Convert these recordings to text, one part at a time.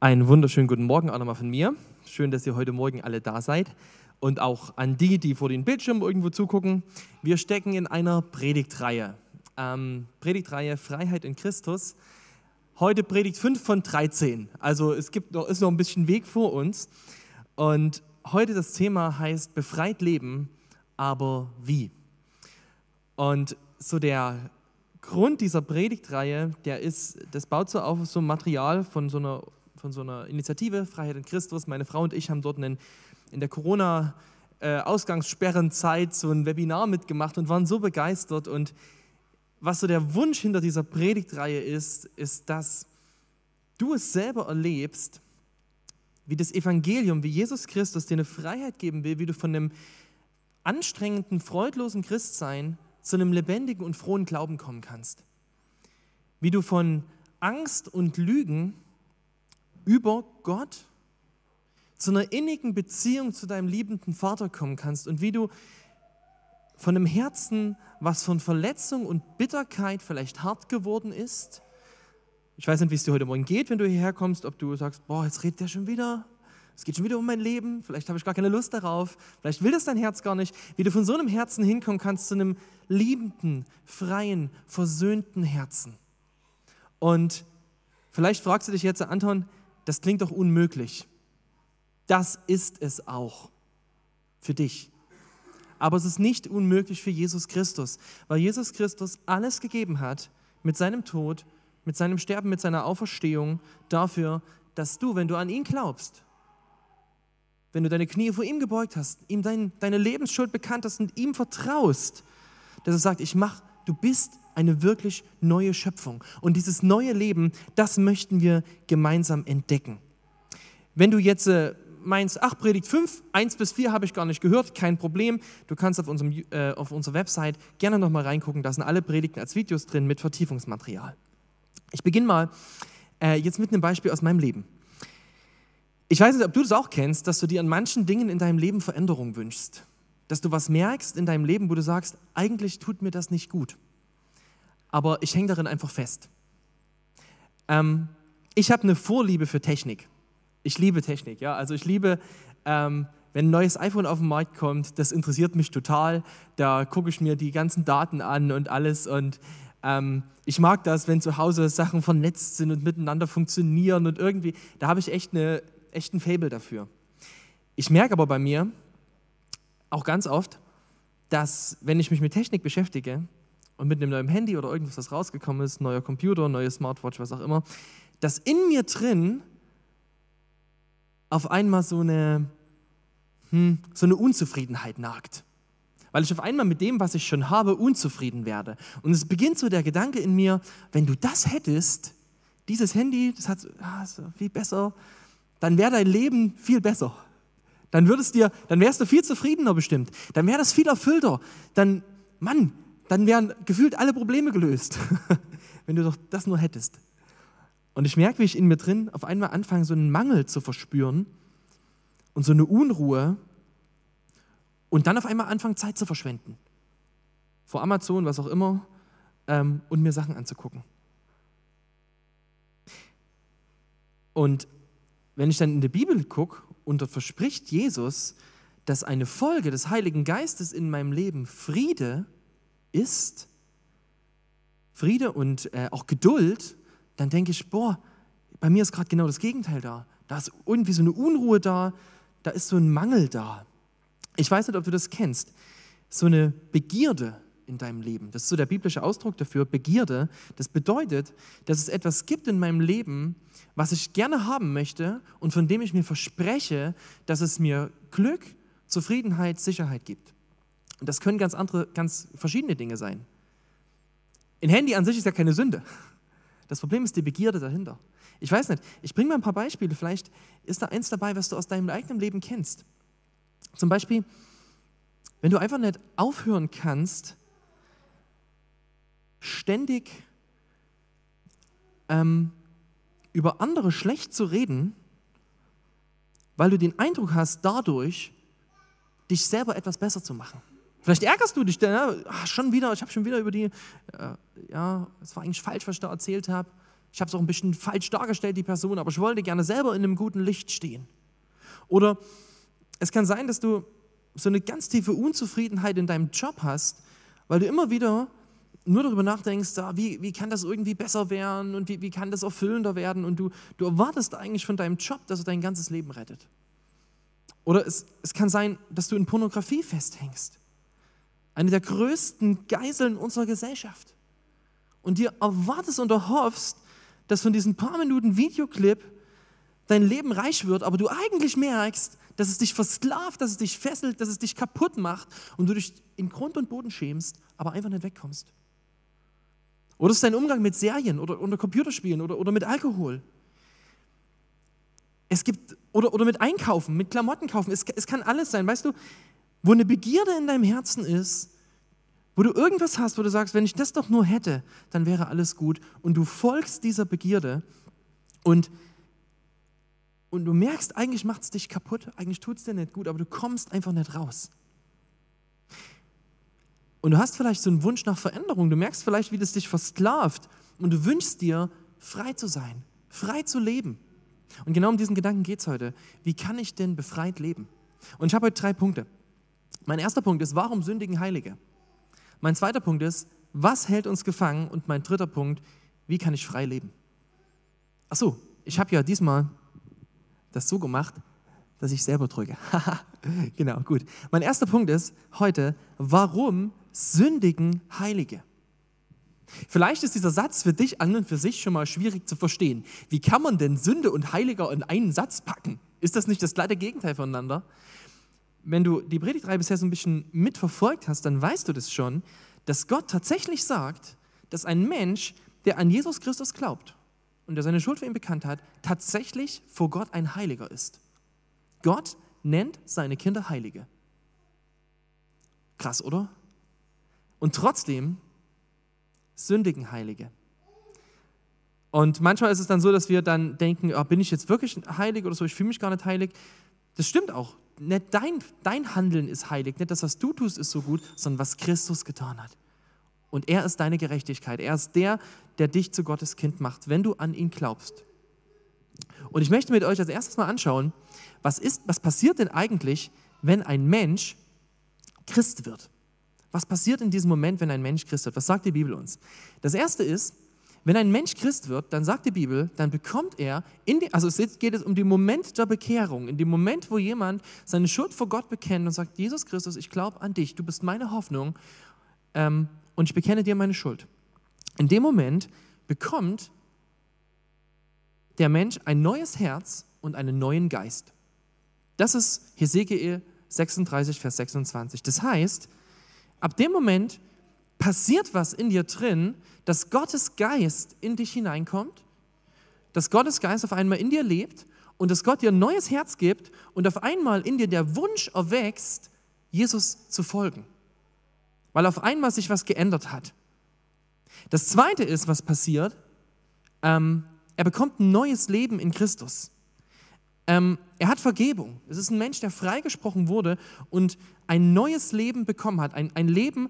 Einen wunderschönen guten Morgen auch nochmal von mir. Schön, dass ihr heute Morgen alle da seid. Und auch an die, die vor den Bildschirmen irgendwo zugucken. Wir stecken in einer Predigtreihe. Ähm, Predigtreihe Freiheit in Christus. Heute Predigt 5 von 13. Also es gibt noch, ist noch ein bisschen Weg vor uns. Und heute das Thema heißt Befreit leben, aber wie? Und so der Grund dieser Predigtreihe, der ist, das baut so auf so Material von so einer von so einer Initiative, Freiheit in Christus. Meine Frau und ich haben dort einen, in der Corona-Ausgangssperrenzeit so ein Webinar mitgemacht und waren so begeistert. Und was so der Wunsch hinter dieser Predigtreihe ist, ist, dass du es selber erlebst, wie das Evangelium, wie Jesus Christus dir eine Freiheit geben will, wie du von einem anstrengenden, freudlosen Christsein zu einem lebendigen und frohen Glauben kommen kannst. Wie du von Angst und Lügen über Gott zu einer innigen Beziehung zu deinem liebenden Vater kommen kannst und wie du von einem Herzen, was von Verletzung und Bitterkeit vielleicht hart geworden ist. Ich weiß nicht, wie es dir heute Morgen geht, wenn du hierher kommst, ob du sagst, boah, jetzt redet der schon wieder. Es geht schon wieder um mein Leben. Vielleicht habe ich gar keine Lust darauf. Vielleicht will das dein Herz gar nicht. Wie du von so einem Herzen hinkommen kannst zu einem liebenden, freien, versöhnten Herzen. Und vielleicht fragst du dich jetzt, Anton, das klingt doch unmöglich. Das ist es auch für dich. Aber es ist nicht unmöglich für Jesus Christus, weil Jesus Christus alles gegeben hat mit seinem Tod, mit seinem Sterben, mit seiner Auferstehung dafür, dass du, wenn du an ihn glaubst, wenn du deine Knie vor ihm gebeugt hast, ihm dein, deine Lebensschuld bekannt hast und ihm vertraust, dass er sagt, ich mach, du bist eine wirklich neue Schöpfung. Und dieses neue Leben, das möchten wir gemeinsam entdecken. Wenn du jetzt äh, meinst, ach, Predigt 5, 1 bis 4 habe ich gar nicht gehört, kein Problem. Du kannst auf, unserem, äh, auf unserer Website gerne nochmal reingucken. Da sind alle Predigten als Videos drin mit Vertiefungsmaterial. Ich beginne mal äh, jetzt mit einem Beispiel aus meinem Leben. Ich weiß nicht, ob du das auch kennst, dass du dir an manchen Dingen in deinem Leben Veränderung wünschst. Dass du was merkst in deinem Leben, wo du sagst, eigentlich tut mir das nicht gut aber ich hänge darin einfach fest. Ähm, ich habe eine Vorliebe für Technik. Ich liebe Technik, ja. Also ich liebe, ähm, wenn ein neues iPhone auf den Markt kommt, das interessiert mich total. Da gucke ich mir die ganzen Daten an und alles. Und ähm, ich mag das, wenn zu Hause Sachen vernetzt sind und miteinander funktionieren und irgendwie, da habe ich echt, eine, echt ein Fable dafür. Ich merke aber bei mir auch ganz oft, dass wenn ich mich mit Technik beschäftige, und mit einem neuen Handy oder irgendwas, das rausgekommen ist, neuer Computer, neue Smartwatch, was auch immer, dass in mir drin auf einmal so eine, hm, so eine Unzufriedenheit nagt. Weil ich auf einmal mit dem, was ich schon habe, unzufrieden werde. Und es beginnt so der Gedanke in mir, wenn du das hättest, dieses Handy, das hat ah, so viel besser, dann wäre dein Leben viel besser. Dann würdest dir, dann wärst du viel zufriedener bestimmt. Dann wäre das viel erfüllter. Dann, Mann, dann wären gefühlt alle Probleme gelöst, wenn du doch das nur hättest. Und ich merke, wie ich in mir drin auf einmal anfange, so einen Mangel zu verspüren und so eine Unruhe und dann auf einmal anfange, Zeit zu verschwenden. Vor Amazon, was auch immer, ähm, und mir Sachen anzugucken. Und wenn ich dann in die Bibel gucke und dort verspricht Jesus, dass eine Folge des Heiligen Geistes in meinem Leben Friede ist, Friede und äh, auch Geduld, dann denke ich, boah, bei mir ist gerade genau das Gegenteil da. Da ist irgendwie so eine Unruhe da, da ist so ein Mangel da. Ich weiß nicht, ob du das kennst. So eine Begierde in deinem Leben. Das ist so der biblische Ausdruck dafür, Begierde. Das bedeutet, dass es etwas gibt in meinem Leben, was ich gerne haben möchte und von dem ich mir verspreche, dass es mir Glück, Zufriedenheit, Sicherheit gibt. Und das können ganz andere, ganz verschiedene Dinge sein. Ein Handy an sich ist ja keine Sünde. Das Problem ist die Begierde dahinter. Ich weiß nicht, ich bringe mal ein paar Beispiele. Vielleicht ist da eins dabei, was du aus deinem eigenen Leben kennst. Zum Beispiel, wenn du einfach nicht aufhören kannst, ständig ähm, über andere schlecht zu reden, weil du den Eindruck hast, dadurch dich selber etwas besser zu machen. Vielleicht ärgerst du dich, ja, ach, schon wieder, ich habe schon wieder über die, äh, ja, es war eigentlich falsch, was ich da erzählt habe. ich habe es auch ein bisschen falsch dargestellt, die Person, aber ich wollte gerne selber in einem guten Licht stehen. Oder es kann sein, dass du so eine ganz tiefe Unzufriedenheit in deinem Job hast, weil du immer wieder nur darüber nachdenkst, ah, wie, wie kann das irgendwie besser werden und wie, wie kann das erfüllender werden und du, du erwartest eigentlich von deinem Job, dass er dein ganzes Leben rettet. Oder es, es kann sein, dass du in Pornografie festhängst. Eine der größten Geiseln unserer Gesellschaft. Und dir erwartest und erhoffst, dass von diesen paar Minuten Videoclip dein Leben reich wird, aber du eigentlich merkst, dass es dich versklavt, dass es dich fesselt, dass es dich kaputt macht und du dich in Grund und Boden schämst, aber einfach nicht wegkommst. Oder es ist dein Umgang mit Serien oder, oder Computerspielen oder, oder mit Alkohol. Es gibt, oder, oder mit Einkaufen, mit Klamotten kaufen. Es, es kann alles sein. Weißt du, wo eine Begierde in deinem Herzen ist, wo du irgendwas hast, wo du sagst, wenn ich das doch nur hätte, dann wäre alles gut. Und du folgst dieser Begierde und, und du merkst, eigentlich macht es dich kaputt, eigentlich tut es dir nicht gut, aber du kommst einfach nicht raus. Und du hast vielleicht so einen Wunsch nach Veränderung, du merkst vielleicht, wie das dich versklavt und du wünschst dir, frei zu sein, frei zu leben. Und genau um diesen Gedanken geht es heute. Wie kann ich denn befreit leben? Und ich habe heute drei Punkte. Mein erster Punkt ist, warum sündigen Heilige? Mein zweiter Punkt ist, was hält uns gefangen? Und mein dritter Punkt, wie kann ich frei leben? Ach so, ich habe ja diesmal das so gemacht, dass ich selber drücke. genau, gut. Mein erster Punkt ist heute, warum sündigen Heilige? Vielleicht ist dieser Satz für dich an und für sich schon mal schwierig zu verstehen. Wie kann man denn Sünde und Heiliger in einen Satz packen? Ist das nicht das gleiche Gegenteil voneinander? Wenn du die Predigtreihe bisher so ein bisschen mitverfolgt hast, dann weißt du das schon, dass Gott tatsächlich sagt, dass ein Mensch, der an Jesus Christus glaubt und der seine Schuld für ihn bekannt hat, tatsächlich vor Gott ein Heiliger ist. Gott nennt seine Kinder Heilige. Krass, oder? Und trotzdem sündigen Heilige. Und manchmal ist es dann so, dass wir dann denken, oh, bin ich jetzt wirklich heilig oder so, ich fühle mich gar nicht heilig. Das stimmt auch. Nicht dein, dein Handeln ist heilig, nicht das, was du tust, ist so gut, sondern was Christus getan hat. Und er ist deine Gerechtigkeit. Er ist der, der dich zu Gottes Kind macht, wenn du an ihn glaubst. Und ich möchte mit euch als erstes mal anschauen, was, ist, was passiert denn eigentlich, wenn ein Mensch Christ wird? Was passiert in diesem Moment, wenn ein Mensch Christ wird? Was sagt die Bibel uns? Das erste ist, wenn ein Mensch Christ wird, dann sagt die Bibel, dann bekommt er, in die, also es geht es um den Moment der Bekehrung, in dem Moment, wo jemand seine Schuld vor Gott bekennt und sagt, Jesus Christus, ich glaube an dich, du bist meine Hoffnung ähm, und ich bekenne dir meine Schuld. In dem Moment bekommt der Mensch ein neues Herz und einen neuen Geist. Das ist Hesekiel 36, Vers 26. Das heißt, ab dem Moment passiert was in dir drin, dass Gottes Geist in dich hineinkommt, dass Gottes Geist auf einmal in dir lebt und dass Gott dir ein neues Herz gibt und auf einmal in dir der Wunsch erwächst, Jesus zu folgen, weil auf einmal sich was geändert hat. Das Zweite ist, was passiert, ähm, er bekommt ein neues Leben in Christus. Ähm, er hat Vergebung. Es ist ein Mensch, der freigesprochen wurde und ein neues Leben bekommen hat. Ein, ein Leben,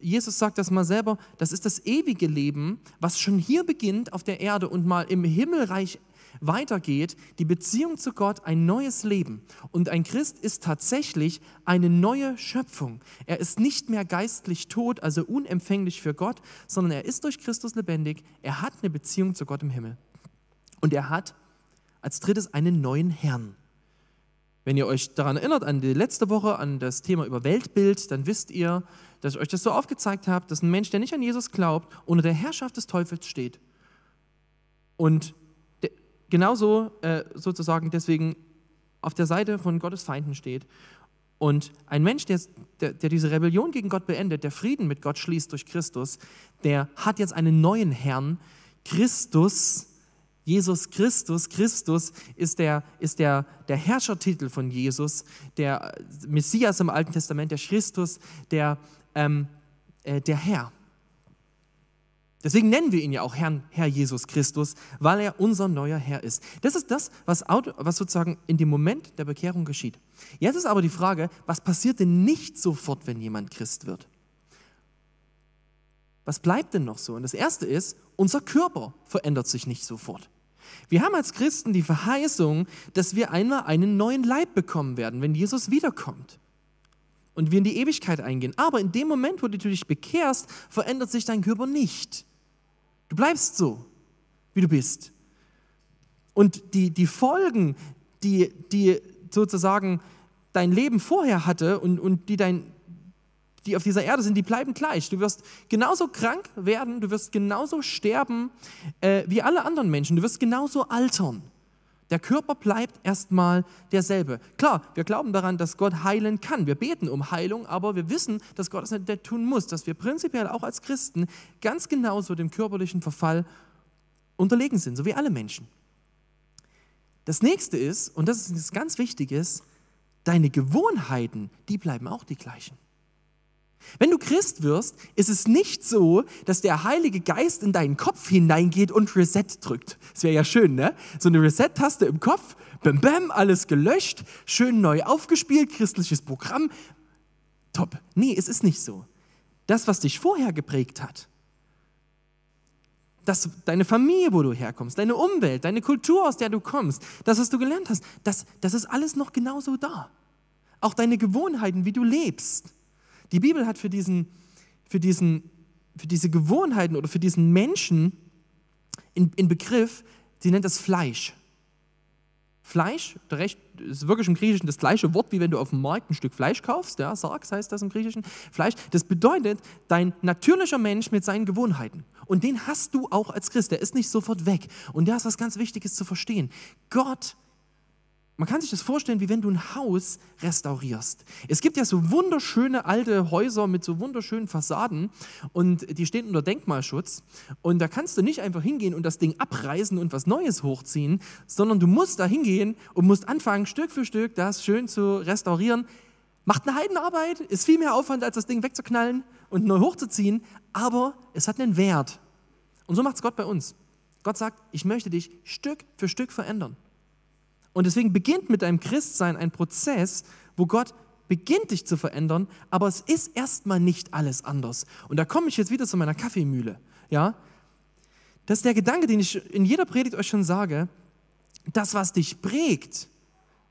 Jesus sagt das mal selber, das ist das ewige Leben, was schon hier beginnt auf der Erde und mal im Himmelreich weitergeht, die Beziehung zu Gott, ein neues Leben. Und ein Christ ist tatsächlich eine neue Schöpfung. Er ist nicht mehr geistlich tot, also unempfänglich für Gott, sondern er ist durch Christus lebendig. Er hat eine Beziehung zu Gott im Himmel. Und er hat als drittes einen neuen Herrn. Wenn ihr euch daran erinnert, an die letzte Woche, an das Thema über Weltbild, dann wisst ihr, dass ich euch das so aufgezeigt habe, dass ein Mensch, der nicht an Jesus glaubt, unter der Herrschaft des Teufels steht. Und genauso äh, sozusagen deswegen auf der Seite von Gottes Feinden steht. Und ein Mensch, der, der, der, diese Rebellion gegen Gott beendet, der Frieden mit Gott schließt durch Christus, der hat jetzt einen neuen Herrn. Christus, Jesus Christus, Christus ist der, ist der, der Herrschertitel von Jesus, der Messias im Alten Testament, der Christus, der, ähm, äh, der Herr. Deswegen nennen wir ihn ja auch Herrn, Herr Jesus Christus, weil er unser neuer Herr ist. Das ist das, was, was sozusagen in dem Moment der Bekehrung geschieht. Jetzt ist aber die Frage, was passiert denn nicht sofort, wenn jemand Christ wird? Was bleibt denn noch so? Und das Erste ist, unser Körper verändert sich nicht sofort. Wir haben als Christen die Verheißung, dass wir einmal einen neuen Leib bekommen werden, wenn Jesus wiederkommt und wir in die Ewigkeit eingehen. Aber in dem Moment, wo du dich bekehrst, verändert sich dein Körper nicht. Du bleibst so, wie du bist. Und die, die Folgen, die, die sozusagen dein Leben vorher hatte und, und die, dein, die auf dieser Erde sind, die bleiben gleich. Du wirst genauso krank werden, du wirst genauso sterben äh, wie alle anderen Menschen, du wirst genauso altern. Der Körper bleibt erstmal derselbe. Klar, wir glauben daran, dass Gott heilen kann. Wir beten um Heilung, aber wir wissen, dass Gott es nicht tun muss, dass wir prinzipiell auch als Christen ganz genauso dem körperlichen Verfall unterlegen sind, so wie alle Menschen. Das nächste ist, und das ist ganz wichtig ist, deine Gewohnheiten, die bleiben auch die gleichen. Wenn du Christ wirst, ist es nicht so, dass der Heilige Geist in deinen Kopf hineingeht und Reset drückt. Das wäre ja schön, ne? So eine Reset-Taste im Kopf, bam, bam, alles gelöscht, schön neu aufgespielt, christliches Programm. Top. Nee, es ist nicht so. Das, was dich vorher geprägt hat, das, deine Familie, wo du herkommst, deine Umwelt, deine Kultur, aus der du kommst, das, was du gelernt hast, das, das ist alles noch genauso da. Auch deine Gewohnheiten, wie du lebst. Die Bibel hat für, diesen, für, diesen, für diese Gewohnheiten oder für diesen Menschen in, in Begriff, sie nennt das Fleisch. Fleisch, recht, ist wirklich im Griechischen das gleiche Wort, wie wenn du auf dem Markt ein Stück Fleisch kaufst. Ja, Sarx heißt das im Griechischen. Fleisch, das bedeutet dein natürlicher Mensch mit seinen Gewohnheiten. Und den hast du auch als Christ. Der ist nicht sofort weg. Und da ist was ganz Wichtiges zu verstehen. Gott man kann sich das vorstellen, wie wenn du ein Haus restaurierst. Es gibt ja so wunderschöne alte Häuser mit so wunderschönen Fassaden und die stehen unter Denkmalschutz. Und da kannst du nicht einfach hingehen und das Ding abreißen und was Neues hochziehen, sondern du musst da hingehen und musst anfangen, Stück für Stück das schön zu restaurieren. Macht eine Heidenarbeit, ist viel mehr Aufwand, als das Ding wegzuknallen und neu hochzuziehen, aber es hat einen Wert. Und so macht es Gott bei uns. Gott sagt, ich möchte dich Stück für Stück verändern. Und deswegen beginnt mit deinem Christsein ein Prozess, wo Gott beginnt dich zu verändern, aber es ist erstmal nicht alles anders. Und da komme ich jetzt wieder zu meiner Kaffeemühle. Ja? Das ist der Gedanke, den ich in jeder Predigt euch schon sage. Das, was dich prägt,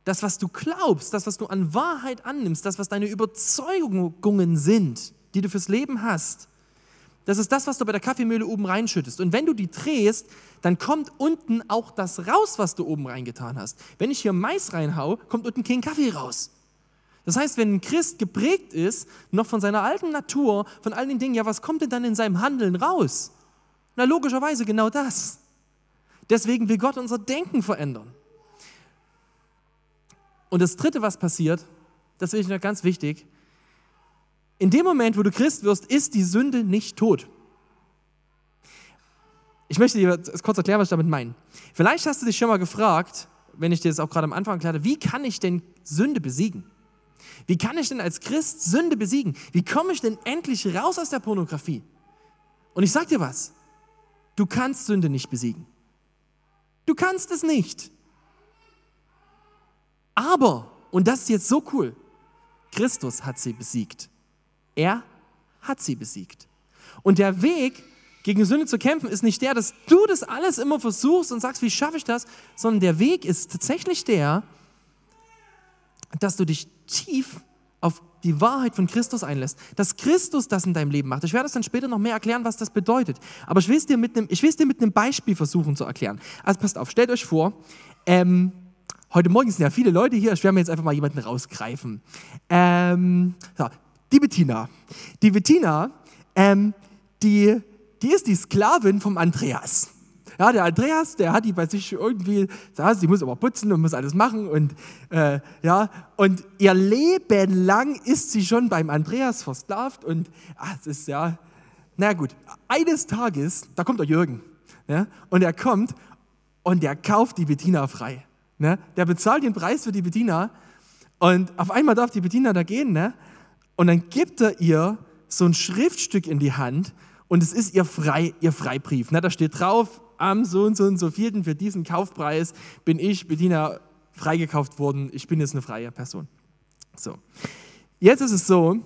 das, was du glaubst, das, was du an Wahrheit annimmst, das, was deine Überzeugungen sind, die du fürs Leben hast, das ist das, was du bei der Kaffeemühle oben reinschüttest. Und wenn du die drehst, dann kommt unten auch das raus, was du oben reingetan hast. Wenn ich hier Mais reinhau, kommt unten kein Kaffee raus. Das heißt, wenn ein Christ geprägt ist, noch von seiner alten Natur, von all den Dingen, ja, was kommt denn dann in seinem Handeln raus? Na, logischerweise genau das. Deswegen will Gott unser Denken verändern. Und das Dritte, was passiert, das finde ich noch ganz wichtig, in dem Moment, wo du Christ wirst, ist die Sünde nicht tot. Ich möchte dir kurz erklären, was ich damit meine. Vielleicht hast du dich schon mal gefragt, wenn ich dir das auch gerade am Anfang erklärte, wie kann ich denn Sünde besiegen? Wie kann ich denn als Christ Sünde besiegen? Wie komme ich denn endlich raus aus der Pornografie? Und ich sag dir was, du kannst Sünde nicht besiegen. Du kannst es nicht. Aber, und das ist jetzt so cool, Christus hat sie besiegt. Er hat sie besiegt. Und der Weg, gegen Sünde zu kämpfen, ist nicht der, dass du das alles immer versuchst und sagst, wie schaffe ich das, sondern der Weg ist tatsächlich der, dass du dich tief auf die Wahrheit von Christus einlässt, dass Christus das in deinem Leben macht. Ich werde es dann später noch mehr erklären, was das bedeutet. Aber ich will es dir mit einem, ich will es dir mit einem Beispiel versuchen zu erklären. Also passt auf, stellt euch vor, ähm, heute Morgen sind ja viele Leute hier, ich werde mir jetzt einfach mal jemanden rausgreifen. Ähm, so, die Bettina. Die Bettina, ähm, die, die ist die Sklavin vom Andreas. Ja, der Andreas, der hat die bei sich irgendwie, sie muss aber putzen und muss alles machen und äh, ja, und ihr Leben lang ist sie schon beim Andreas versklavt und ach, es ist ja, na gut, eines Tages, da kommt der Jürgen ja, und er kommt und der kauft die Bettina frei. Ne? Der bezahlt den Preis für die Bettina und auf einmal darf die Bettina da gehen ne? Und dann gibt er ihr so ein Schriftstück in die Hand und es ist ihr, Frei, ihr Freibrief. Ne? Da steht drauf, am so und so und so vierten für diesen Kaufpreis bin ich, Bediener, freigekauft worden. Ich bin jetzt eine freie Person. So. Jetzt ist es so,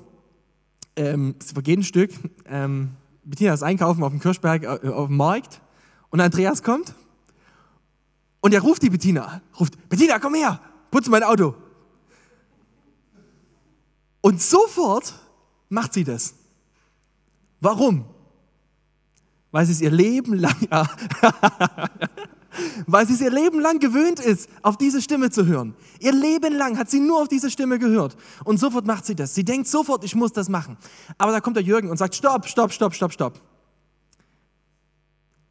ähm, es vergeht ein Stück, ähm, Bettina ist einkaufen auf dem Kirschberg, äh, auf dem Markt und Andreas kommt und er ruft die Bettina, ruft, Bettina, komm her, putze mein Auto. Und sofort macht sie das. Warum? Weil sie es ihr Leben lang, weil sie es ihr Leben lang gewöhnt ist, auf diese Stimme zu hören. Ihr Leben lang hat sie nur auf diese Stimme gehört. Und sofort macht sie das. Sie denkt sofort, ich muss das machen. Aber da kommt der Jürgen und sagt, stopp, stopp, stopp, stopp, stopp.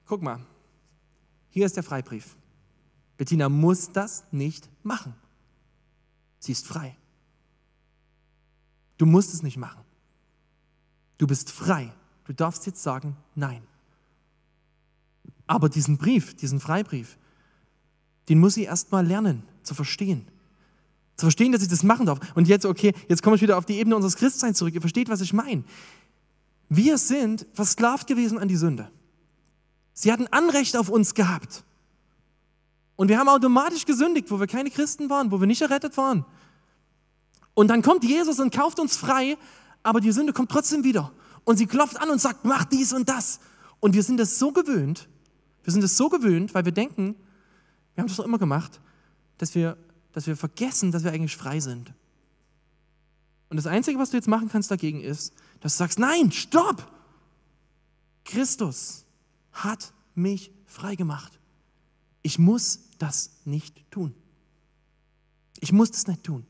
Guck mal, hier ist der Freibrief. Bettina muss das nicht machen. Sie ist frei. Du musst es nicht machen. Du bist frei. Du darfst jetzt sagen, nein. Aber diesen Brief, diesen Freibrief, den muss sie erst mal lernen zu verstehen. Zu verstehen, dass ich das machen darf. Und jetzt, okay, jetzt komme ich wieder auf die Ebene unseres Christseins zurück. Ihr versteht, was ich meine. Wir sind versklavt gewesen an die Sünde. Sie hatten Anrecht auf uns gehabt. Und wir haben automatisch gesündigt, wo wir keine Christen waren, wo wir nicht errettet waren. Und dann kommt Jesus und kauft uns frei, aber die Sünde kommt trotzdem wieder. Und sie klopft an und sagt, mach dies und das. Und wir sind es so gewöhnt, wir sind es so gewöhnt, weil wir denken, wir haben das doch immer gemacht, dass wir, dass wir vergessen, dass wir eigentlich frei sind. Und das Einzige, was du jetzt machen kannst dagegen ist, dass du sagst, nein, stopp! Christus hat mich frei gemacht. Ich muss das nicht tun. Ich muss das nicht tun.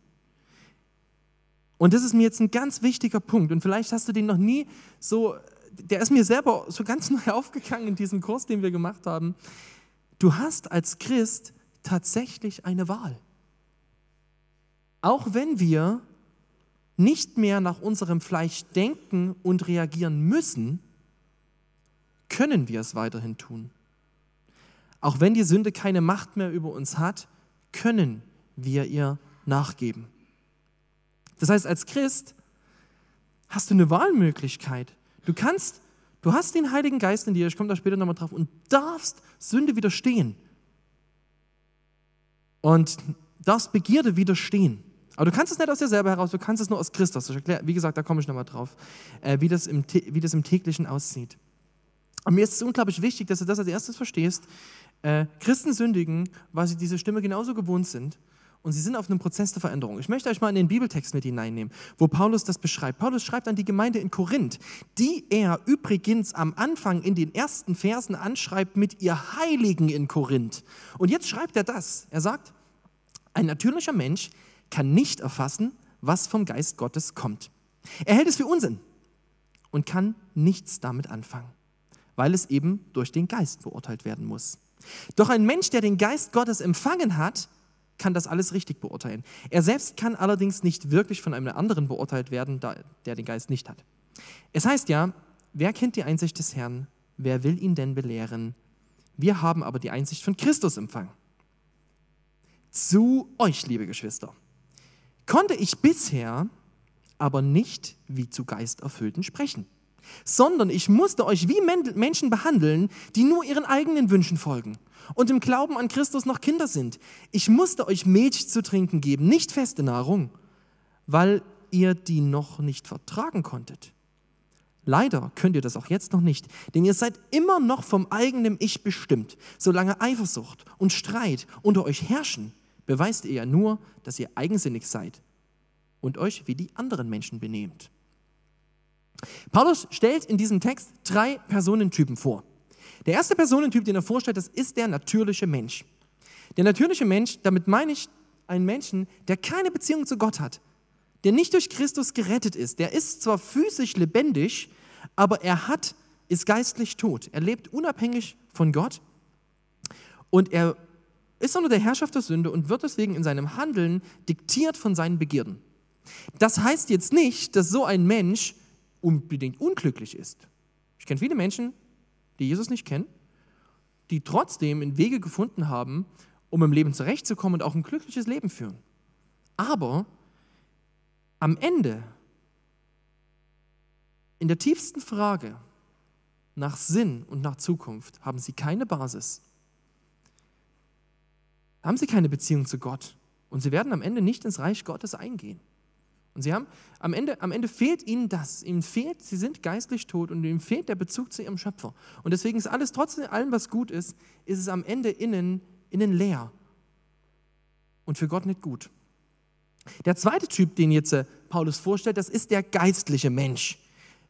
Und das ist mir jetzt ein ganz wichtiger Punkt. Und vielleicht hast du den noch nie so, der ist mir selber so ganz neu aufgegangen in diesem Kurs, den wir gemacht haben. Du hast als Christ tatsächlich eine Wahl. Auch wenn wir nicht mehr nach unserem Fleisch denken und reagieren müssen, können wir es weiterhin tun. Auch wenn die Sünde keine Macht mehr über uns hat, können wir ihr nachgeben. Das heißt, als Christ hast du eine Wahlmöglichkeit. Du kannst, du hast den Heiligen Geist in dir, ich komme da später nochmal drauf, und darfst Sünde widerstehen. Und darfst Begierde widerstehen. Aber du kannst es nicht aus dir selber heraus, du kannst es nur aus Christus. Ich erkläre, wie gesagt, da komme ich nochmal drauf, äh, wie, das im, wie das im täglichen aussieht. Und mir ist es unglaublich wichtig, dass du das als erstes verstehst. Äh, Christen sündigen, weil sie diese Stimme genauso gewohnt sind und sie sind auf einem Prozess der Veränderung. Ich möchte euch mal in den Bibeltext mit hineinnehmen, wo Paulus das beschreibt. Paulus schreibt an die Gemeinde in Korinth, die er übrigens am Anfang in den ersten Versen anschreibt mit ihr Heiligen in Korinth. Und jetzt schreibt er das. Er sagt, ein natürlicher Mensch kann nicht erfassen, was vom Geist Gottes kommt. Er hält es für Unsinn und kann nichts damit anfangen, weil es eben durch den Geist beurteilt werden muss. Doch ein Mensch, der den Geist Gottes empfangen hat, kann das alles richtig beurteilen. Er selbst kann allerdings nicht wirklich von einem anderen beurteilt werden, der den Geist nicht hat. Es heißt ja, wer kennt die Einsicht des Herrn? Wer will ihn denn belehren? Wir haben aber die Einsicht von Christus empfangen. Zu euch, liebe Geschwister, konnte ich bisher aber nicht wie zu Geisterfüllten sprechen sondern ich musste euch wie Menschen behandeln, die nur ihren eigenen Wünschen folgen und im Glauben an Christus noch Kinder sind. Ich musste euch Milch zu trinken geben, nicht feste Nahrung, weil ihr die noch nicht vertragen konntet. Leider könnt ihr das auch jetzt noch nicht, denn ihr seid immer noch vom eigenen Ich bestimmt. Solange Eifersucht und Streit unter euch herrschen, beweist ihr ja nur, dass ihr eigensinnig seid und euch wie die anderen Menschen benehmt. Paulus stellt in diesem Text drei Personentypen vor. Der erste Personentyp, den er vorstellt, das ist der natürliche Mensch. Der natürliche Mensch, damit meine ich einen Menschen, der keine Beziehung zu Gott hat, der nicht durch Christus gerettet ist. Der ist zwar physisch lebendig, aber er hat, ist geistlich tot. Er lebt unabhängig von Gott und er ist unter der Herrschaft der Sünde und wird deswegen in seinem Handeln diktiert von seinen Begierden. Das heißt jetzt nicht, dass so ein Mensch unbedingt unglücklich ist. Ich kenne viele Menschen, die Jesus nicht kennen, die trotzdem Wege gefunden haben, um im Leben zurechtzukommen und auch ein glückliches Leben führen. Aber am Ende, in der tiefsten Frage nach Sinn und nach Zukunft, haben sie keine Basis. Haben sie keine Beziehung zu Gott und sie werden am Ende nicht ins Reich Gottes eingehen. Und sie haben, am Ende, am Ende fehlt ihnen das. Ihnen fehlt, sie sind geistlich tot und ihnen fehlt der Bezug zu ihrem Schöpfer. Und deswegen ist alles, trotz allem, was gut ist, ist es am Ende innen, innen leer. Und für Gott nicht gut. Der zweite Typ, den jetzt äh, Paulus vorstellt, das ist der geistliche Mensch.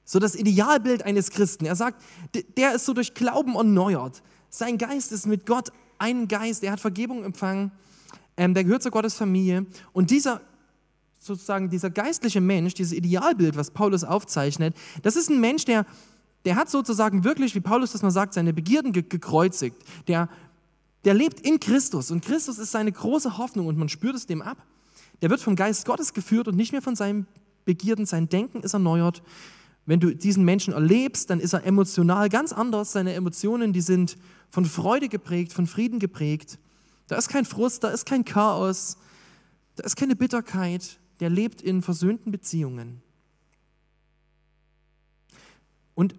So das Idealbild eines Christen. Er sagt, der ist so durch Glauben erneuert. Sein Geist ist mit Gott ein Geist. Er hat Vergebung empfangen. Ähm, der gehört zu Gottes Familie. Und dieser sozusagen dieser geistliche Mensch, dieses Idealbild, was Paulus aufzeichnet, das ist ein Mensch, der, der hat sozusagen wirklich, wie Paulus das mal sagt, seine Begierden ge gekreuzigt. Der, der lebt in Christus und Christus ist seine große Hoffnung und man spürt es dem ab. Der wird vom Geist Gottes geführt und nicht mehr von seinen Begierden. Sein Denken ist erneuert. Wenn du diesen Menschen erlebst, dann ist er emotional ganz anders. Seine Emotionen, die sind von Freude geprägt, von Frieden geprägt. Da ist kein Frust, da ist kein Chaos, da ist keine Bitterkeit, der lebt in versöhnten Beziehungen. Und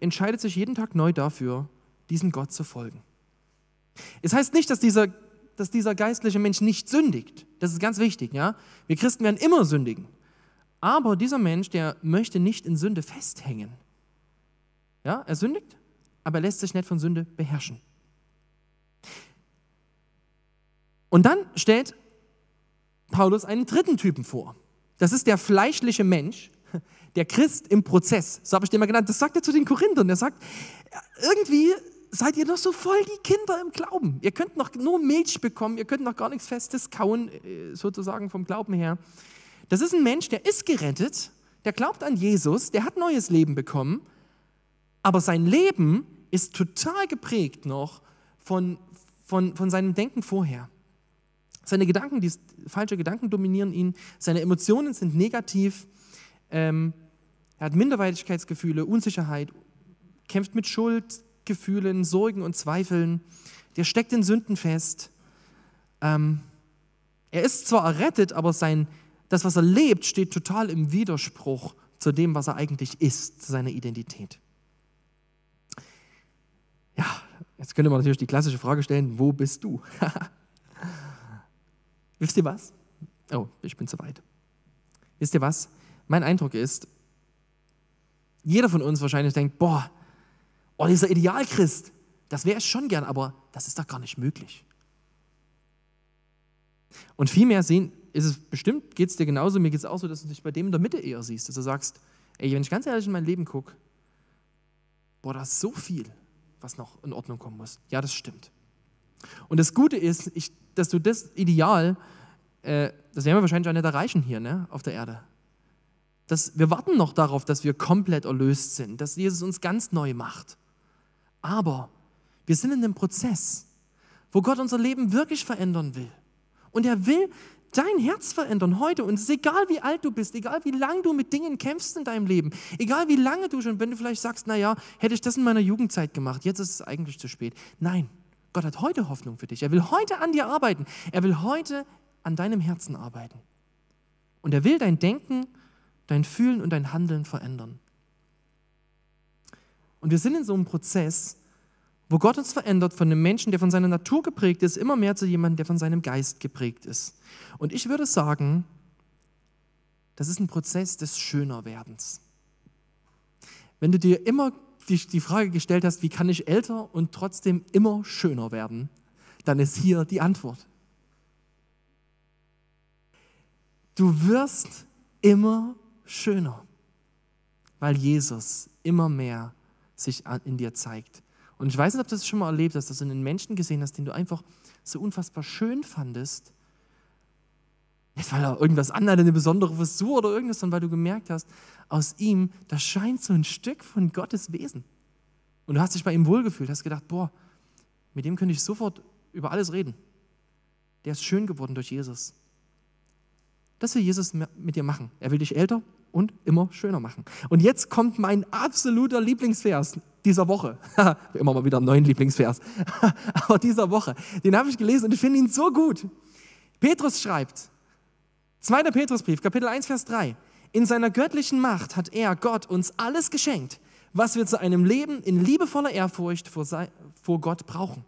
entscheidet sich jeden Tag neu dafür, diesem Gott zu folgen. Es heißt nicht, dass dieser, dass dieser geistliche Mensch nicht sündigt. Das ist ganz wichtig. Ja? Wir Christen werden immer sündigen. Aber dieser Mensch, der möchte nicht in Sünde festhängen. Ja, er sündigt, aber er lässt sich nicht von Sünde beherrschen. Und dann stellt Paulus einen dritten Typen vor. Das ist der fleischliche Mensch, der Christ im Prozess. So habe ich den mal genannt. Das sagt er zu den Korinthern. Er sagt, irgendwie seid ihr noch so voll die Kinder im Glauben. Ihr könnt noch nur Milch bekommen, ihr könnt noch gar nichts Festes kauen, äh, sozusagen vom Glauben her. Das ist ein Mensch, der ist gerettet, der glaubt an Jesus, der hat neues Leben bekommen, aber sein Leben ist total geprägt noch von, von, von seinem Denken vorher. Seine Gedanken, die falsche Gedanken dominieren ihn, seine Emotionen sind negativ, ähm, er hat Minderwertigkeitsgefühle, Unsicherheit, kämpft mit Schuldgefühlen, Sorgen und Zweifeln, der steckt in Sünden fest. Ähm, er ist zwar errettet, aber sein, das, was er lebt, steht total im Widerspruch zu dem, was er eigentlich ist, zu seiner Identität. Ja, jetzt könnte man natürlich die klassische Frage stellen, wo bist du? Wisst ihr was? Oh, ich bin zu weit. Wisst ihr was? Mein Eindruck ist, jeder von uns wahrscheinlich denkt, boah, oh, dieser Idealchrist, das wäre es schon gern, aber das ist doch gar nicht möglich. Und vielmehr sehen, ist es bestimmt, geht es dir genauso, mir geht es auch so, dass du dich bei dem in der Mitte eher siehst, dass du sagst, ey, wenn ich ganz ehrlich in mein Leben gucke, boah, da ist so viel, was noch in Ordnung kommen muss. Ja, das stimmt. Und das Gute ist, ich, dass du das Ideal, äh, das werden wir wahrscheinlich auch nicht erreichen hier ne, auf der Erde. Das, wir warten noch darauf, dass wir komplett erlöst sind, dass Jesus uns ganz neu macht. Aber wir sind in einem Prozess, wo Gott unser Leben wirklich verändern will. Und er will dein Herz verändern heute. Und es ist egal, wie alt du bist, egal, wie lange du mit Dingen kämpfst in deinem Leben, egal, wie lange du schon, wenn du vielleicht sagst, naja, hätte ich das in meiner Jugendzeit gemacht, jetzt ist es eigentlich zu spät. Nein, Gott hat heute Hoffnung für dich. Er will heute an dir arbeiten. Er will heute an deinem Herzen arbeiten. Und er will dein Denken, dein Fühlen und dein Handeln verändern. Und wir sind in so einem Prozess, wo Gott uns verändert von einem Menschen, der von seiner Natur geprägt ist, immer mehr zu jemandem, der von seinem Geist geprägt ist. Und ich würde sagen, das ist ein Prozess des Schönerwerdens. Wenn du dir immer die, die Frage gestellt hast, wie kann ich älter und trotzdem immer schöner werden, dann ist hier die Antwort. Du wirst immer schöner, weil Jesus immer mehr sich in dir zeigt. Und ich weiß nicht, ob du das schon mal erlebt hast, dass du einen Menschen gesehen hast, den du einfach so unfassbar schön fandest. Nicht, weil er irgendwas anhat, eine besondere Frisur oder irgendwas, sondern weil du gemerkt hast, aus ihm, da scheint so ein Stück von Gottes Wesen. Und du hast dich bei ihm wohlgefühlt, hast gedacht, boah, mit dem könnte ich sofort über alles reden. Der ist schön geworden durch Jesus. Das will Jesus mit dir machen. Er will dich älter und immer schöner machen. Und jetzt kommt mein absoluter Lieblingsvers dieser Woche. immer mal wieder einen neuen Lieblingsvers. Aber dieser Woche. Den habe ich gelesen und ich finde ihn so gut. Petrus schreibt, 2. Petrusbrief, Kapitel 1, Vers 3. In seiner göttlichen Macht hat er, Gott, uns alles geschenkt, was wir zu einem Leben in liebevoller Ehrfurcht vor, vor Gott brauchen.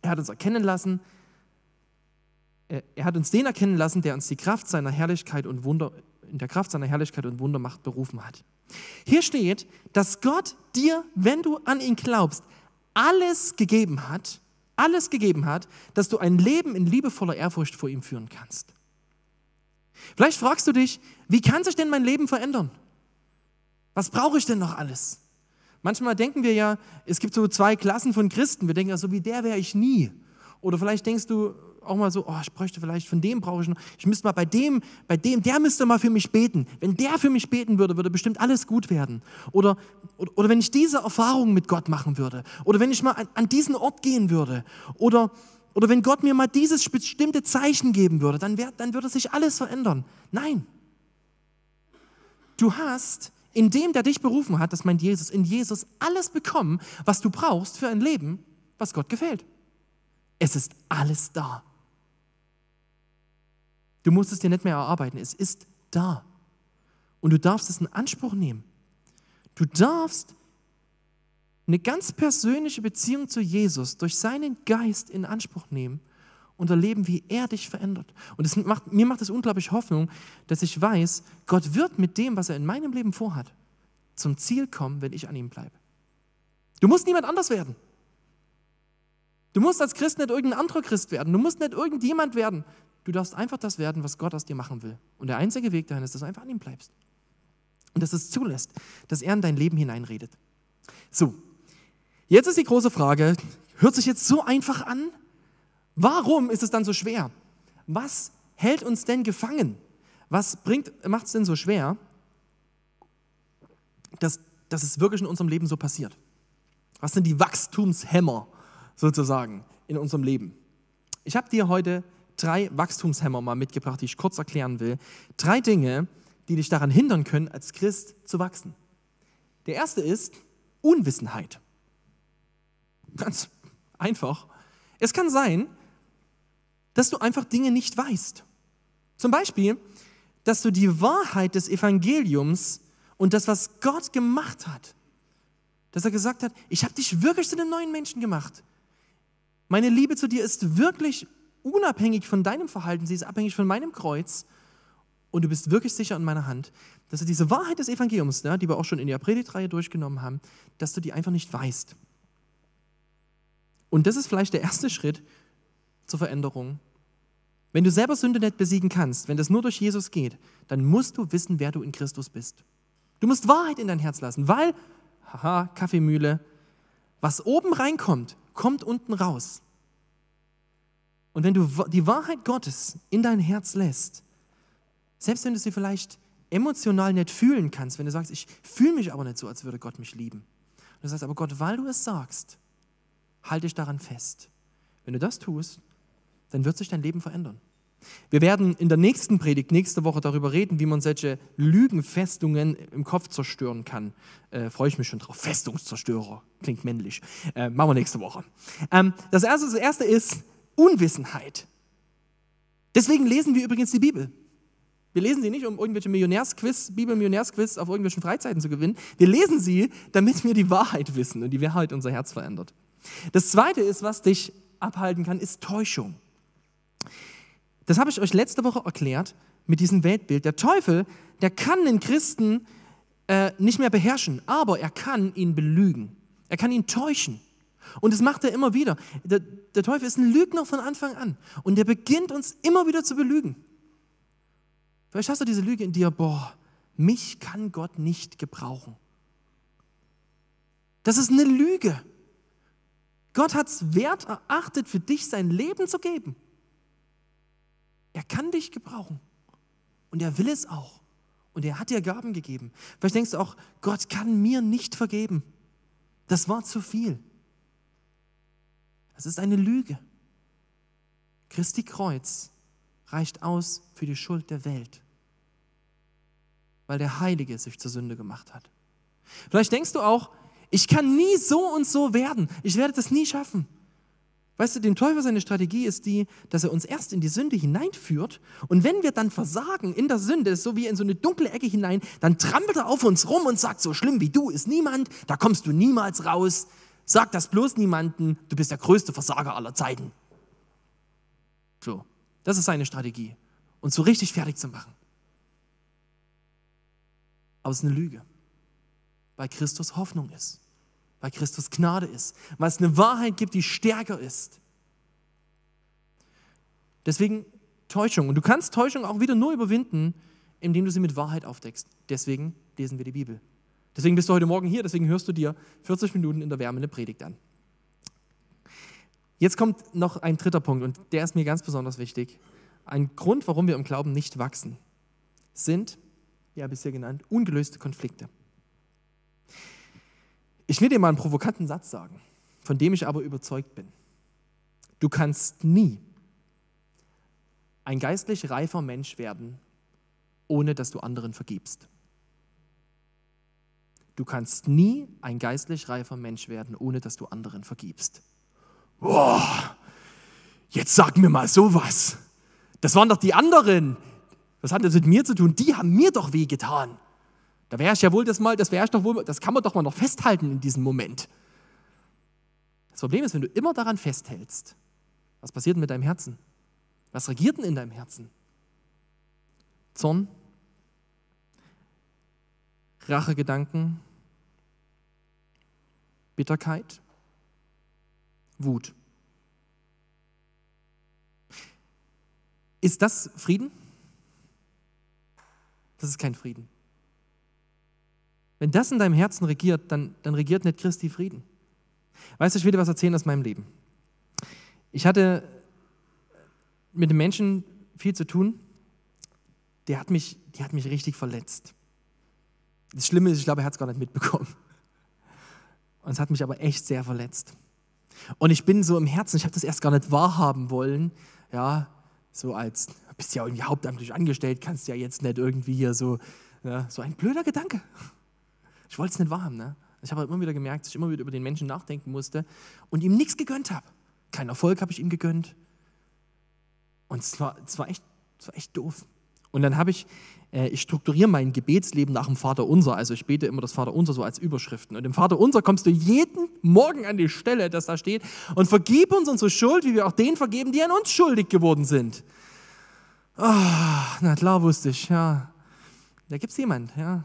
Er hat uns erkennen lassen, äh, er hat uns den erkennen lassen, der uns die Kraft seiner Herrlichkeit und Wunder, in der Kraft seiner Herrlichkeit und Wundermacht berufen hat. Hier steht, dass Gott dir, wenn du an ihn glaubst, alles gegeben hat, alles gegeben hat, dass du ein Leben in liebevoller Ehrfurcht vor ihm führen kannst. Vielleicht fragst du dich, wie kann sich denn mein Leben verändern? Was brauche ich denn noch alles? Manchmal denken wir ja, es gibt so zwei Klassen von Christen. Wir denken ja, so wie der wäre ich nie. Oder vielleicht denkst du auch mal so, oh, ich bräuchte vielleicht, von dem brauche ich noch, ich müsste mal bei dem, bei dem, der müsste mal für mich beten. Wenn der für mich beten würde, würde bestimmt alles gut werden. Oder, oder, oder wenn ich diese Erfahrung mit Gott machen würde. Oder wenn ich mal an, an diesen Ort gehen würde. Oder, oder wenn Gott mir mal dieses bestimmte Zeichen geben würde, dann, wär, dann würde sich alles verändern. Nein. Du hast in dem, der dich berufen hat, das meint Jesus, in Jesus alles bekommen, was du brauchst für ein Leben, was Gott gefällt. Es ist alles da. Du musst es dir nicht mehr erarbeiten, es ist da. Und du darfst es in Anspruch nehmen. Du darfst eine ganz persönliche Beziehung zu Jesus durch seinen Geist in Anspruch nehmen und erleben, wie er dich verändert. Und macht, mir macht es unglaublich Hoffnung, dass ich weiß, Gott wird mit dem, was er in meinem Leben vorhat, zum Ziel kommen, wenn ich an ihm bleibe. Du musst niemand anders werden. Du musst als Christ nicht irgendein anderer Christ werden. Du musst nicht irgendjemand werden. Du darfst einfach das werden, was Gott aus dir machen will. Und der einzige Weg dahin ist, dass du einfach an ihm bleibst. Und dass es zulässt, dass er in dein Leben hineinredet. So, jetzt ist die große Frage, hört sich jetzt so einfach an? Warum ist es dann so schwer? Was hält uns denn gefangen? Was macht es denn so schwer, dass, dass es wirklich in unserem Leben so passiert? Was sind die Wachstumshämmer sozusagen in unserem Leben? Ich habe dir heute drei Wachstumshämmer mal mitgebracht, die ich kurz erklären will. Drei Dinge, die dich daran hindern können, als Christ zu wachsen. Der erste ist Unwissenheit. Ganz einfach. Es kann sein, dass du einfach Dinge nicht weißt. Zum Beispiel, dass du die Wahrheit des Evangeliums und das, was Gott gemacht hat, dass er gesagt hat, ich habe dich wirklich zu einem neuen Menschen gemacht. Meine Liebe zu dir ist wirklich unabhängig von deinem Verhalten, sie ist abhängig von meinem Kreuz und du bist wirklich sicher in meiner Hand, dass du diese Wahrheit des Evangeliums, ne, die wir auch schon in der Predigtreihe durchgenommen haben, dass du die einfach nicht weißt. Und das ist vielleicht der erste Schritt zur Veränderung. Wenn du selber Sünde nicht besiegen kannst, wenn das nur durch Jesus geht, dann musst du wissen, wer du in Christus bist. Du musst Wahrheit in dein Herz lassen, weil, haha, Kaffeemühle, was oben reinkommt, kommt unten raus. Und wenn du die Wahrheit Gottes in dein Herz lässt, selbst wenn du sie vielleicht emotional nicht fühlen kannst, wenn du sagst, ich fühle mich aber nicht so, als würde Gott mich lieben. Und du sagst, aber Gott, weil du es sagst, halte ich daran fest. Wenn du das tust, dann wird sich dein Leben verändern. Wir werden in der nächsten Predigt nächste Woche darüber reden, wie man solche Lügenfestungen im Kopf zerstören kann. Äh, Freue ich mich schon drauf. Festungszerstörer. Klingt männlich. Äh, machen wir nächste Woche. Ähm, das, erste, das erste ist Unwissenheit. Deswegen lesen wir übrigens die Bibel. Wir lesen sie nicht, um irgendwelche Millionärsquiz, Bibel-Millionärsquiz auf irgendwelchen Freizeiten zu gewinnen. Wir lesen sie, damit wir die Wahrheit wissen und die Wahrheit unser Herz verändert. Das zweite ist, was dich abhalten kann, ist Täuschung. Das habe ich euch letzte Woche erklärt mit diesem Weltbild. Der Teufel, der kann den Christen äh, nicht mehr beherrschen, aber er kann ihn belügen. Er kann ihn täuschen. Und das macht er immer wieder. Der, der Teufel ist ein Lügner von Anfang an. Und er beginnt uns immer wieder zu belügen. Vielleicht hast du diese Lüge in dir, boah, mich kann Gott nicht gebrauchen. Das ist eine Lüge. Gott hat es wert erachtet, für dich sein Leben zu geben. Er kann dich gebrauchen. Und er will es auch. Und er hat dir Gaben gegeben. Vielleicht denkst du auch, Gott kann mir nicht vergeben. Das war zu viel. Das ist eine Lüge. Christi Kreuz reicht aus für die Schuld der Welt, weil der Heilige sich zur Sünde gemacht hat. Vielleicht denkst du auch, ich kann nie so und so werden. Ich werde das nie schaffen. Weißt du, dem Teufel seine Strategie ist die, dass er uns erst in die Sünde hineinführt und wenn wir dann versagen in der Sünde, so wie in so eine dunkle Ecke hinein, dann trampelt er auf uns rum und sagt, so schlimm wie du ist niemand, da kommst du niemals raus, sag das bloß niemanden, du bist der größte Versager aller Zeiten. So. Das ist seine Strategie, uns so richtig fertig zu machen. Aber es ist eine Lüge, weil Christus Hoffnung ist, weil Christus Gnade ist, weil es eine Wahrheit gibt, die stärker ist. Deswegen Täuschung. Und du kannst Täuschung auch wieder nur überwinden, indem du sie mit Wahrheit aufdeckst. Deswegen lesen wir die Bibel. Deswegen bist du heute Morgen hier, deswegen hörst du dir 40 Minuten in der Wärme eine Predigt an. Jetzt kommt noch ein dritter Punkt und der ist mir ganz besonders wichtig. Ein Grund, warum wir im Glauben nicht wachsen, sind, ja bisher genannt, ungelöste Konflikte. Ich will dir mal einen provokanten Satz sagen, von dem ich aber überzeugt bin. Du kannst nie ein geistlich reifer Mensch werden, ohne dass du anderen vergibst. Du kannst nie ein geistlich reifer Mensch werden, ohne dass du anderen vergibst. Boah, jetzt sag mir mal sowas. Das waren doch die anderen. Was hat das mit mir zu tun? Die haben mir doch wehgetan. Da wäre ich ja wohl das mal, das wäre doch wohl, das kann man doch mal noch festhalten in diesem Moment. Das Problem ist, wenn du immer daran festhältst, was passiert denn mit deinem Herzen? Was regiert denn in deinem Herzen? Zorn, Rachegedanken, Bitterkeit, Wut. Ist das Frieden? Das ist kein Frieden. Wenn das in deinem Herzen regiert, dann, dann regiert nicht Christi Frieden. Weißt du, ich will dir was erzählen aus meinem Leben. Ich hatte mit einem Menschen viel zu tun, der hat mich, der hat mich richtig verletzt. Das Schlimme ist, ich glaube, er hat es gar nicht mitbekommen. Und es hat mich aber echt sehr verletzt. Und ich bin so im Herzen, ich habe das erst gar nicht wahrhaben wollen, ja, so als, bist ja irgendwie hauptamtlich angestellt, kannst ja jetzt nicht irgendwie hier so, ja, so ein blöder Gedanke. Ich wollte es nicht wahrhaben, ne? Ich habe halt immer wieder gemerkt, dass ich immer wieder über den Menschen nachdenken musste und ihm nichts gegönnt habe. Keinen Erfolg habe ich ihm gegönnt. Und es war, es war, echt, es war echt doof. Und dann habe ich äh, ich strukturiere mein Gebetsleben nach dem Vater Unser. Also ich bete immer das Vater Unser so als Überschriften. Und im Vater Unser kommst du jeden Morgen an die Stelle, dass da steht, und vergib uns unsere Schuld, wie wir auch denen vergeben, die an uns schuldig geworden sind. Oh, na klar wusste ich, ja. Da gibt es jemand, ja.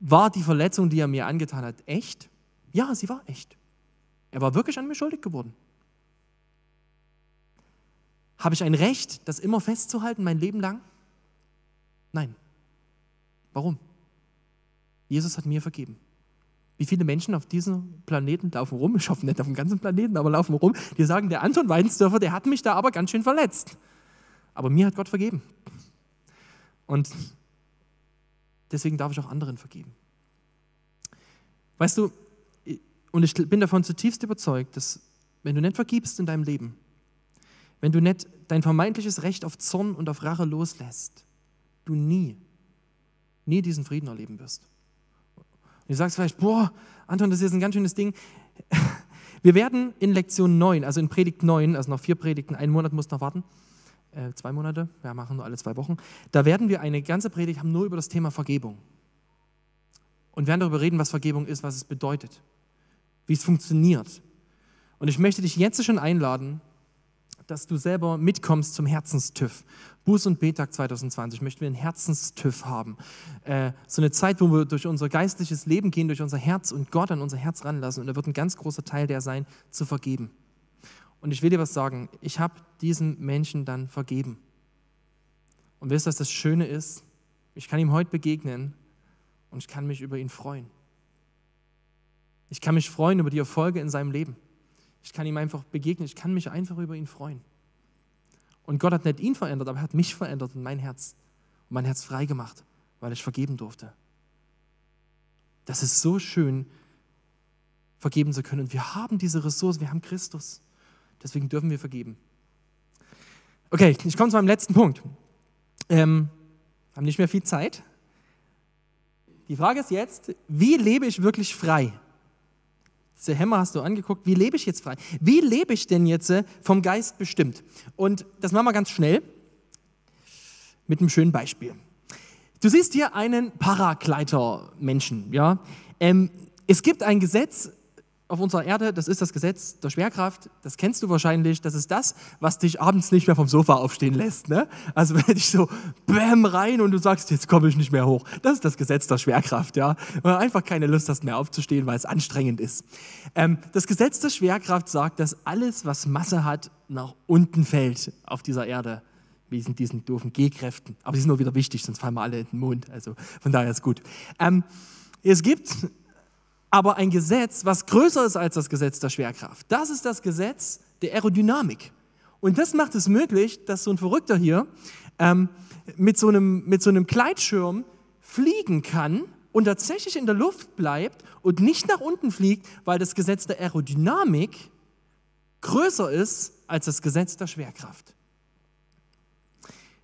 War die Verletzung, die er mir angetan hat, echt? Ja, sie war echt. Er war wirklich an mir schuldig geworden. Habe ich ein Recht, das immer festzuhalten, mein Leben lang? Nein. Warum? Jesus hat mir vergeben. Wie viele Menschen auf diesem Planeten laufen rum, ich hoffe nicht auf dem ganzen Planeten, aber laufen rum, die sagen, der Anton Weinsdörfer, der hat mich da aber ganz schön verletzt. Aber mir hat Gott vergeben. Und deswegen darf ich auch anderen vergeben. Weißt du, und ich bin davon zutiefst überzeugt, dass wenn du nicht vergibst in deinem Leben, wenn du nicht dein vermeintliches Recht auf Zorn und auf Rache loslässt, du nie, nie diesen Frieden erleben wirst. Und du sagst vielleicht, boah, Anton, das ist ein ganz schönes Ding. Wir werden in Lektion 9, also in Predigt 9, also noch vier Predigten, einen Monat muss noch warten, äh, zwei Monate, wir machen nur alle zwei Wochen, da werden wir eine ganze Predigt haben nur über das Thema Vergebung. Und werden darüber reden, was Vergebung ist, was es bedeutet, wie es funktioniert. Und ich möchte dich jetzt schon einladen, dass du selber mitkommst zum Herzenstüff. Buß- und Betag 2020 möchten wir einen Herzenstüff haben. Äh, so eine Zeit, wo wir durch unser geistliches Leben gehen, durch unser Herz und Gott an unser Herz ranlassen. Und da wird ein ganz großer Teil der sein, zu vergeben. Und ich will dir was sagen, ich habe diesen Menschen dann vergeben. Und wisst ihr, was das Schöne ist? Ich kann ihm heute begegnen und ich kann mich über ihn freuen. Ich kann mich freuen über die Erfolge in seinem Leben. Ich kann ihm einfach begegnen, ich kann mich einfach über ihn freuen. Und Gott hat nicht ihn verändert, aber er hat mich verändert und mein Herz und mein Herz frei gemacht, weil ich vergeben durfte. Das ist so schön, vergeben zu können. Und wir haben diese Ressource, wir haben Christus. Deswegen dürfen wir vergeben. Okay, ich komme zu meinem letzten Punkt. Ähm, haben nicht mehr viel Zeit. Die Frage ist jetzt, wie lebe ich wirklich frei? Diese Hämmer hast du angeguckt. Wie lebe ich jetzt frei? Wie lebe ich denn jetzt äh, vom Geist bestimmt? Und das machen wir ganz schnell mit einem schönen Beispiel. Du siehst hier einen Paragleiter-Menschen. Ja? Ähm, es gibt ein Gesetz auf unserer Erde, das ist das Gesetz der Schwerkraft, das kennst du wahrscheinlich, das ist das, was dich abends nicht mehr vom Sofa aufstehen lässt. Ne? Also wenn dich so bäm rein und du sagst, jetzt komme ich nicht mehr hoch, das ist das Gesetz der Schwerkraft. Ja? Weil du einfach keine Lust hast mehr aufzustehen, weil es anstrengend ist. Ähm, das Gesetz der Schwerkraft sagt, dass alles, was Masse hat, nach unten fällt auf dieser Erde. Wie sind diesen doofen G-Kräften. Aber die sind nur wieder wichtig, sonst fallen wir alle in den Mond. Also von daher ist gut. Ähm, es gibt aber ein Gesetz, was größer ist als das Gesetz der Schwerkraft. Das ist das Gesetz der Aerodynamik. Und das macht es möglich, dass so ein Verrückter hier ähm, mit, so einem, mit so einem Gleitschirm fliegen kann und tatsächlich in der Luft bleibt und nicht nach unten fliegt, weil das Gesetz der Aerodynamik größer ist als das Gesetz der Schwerkraft.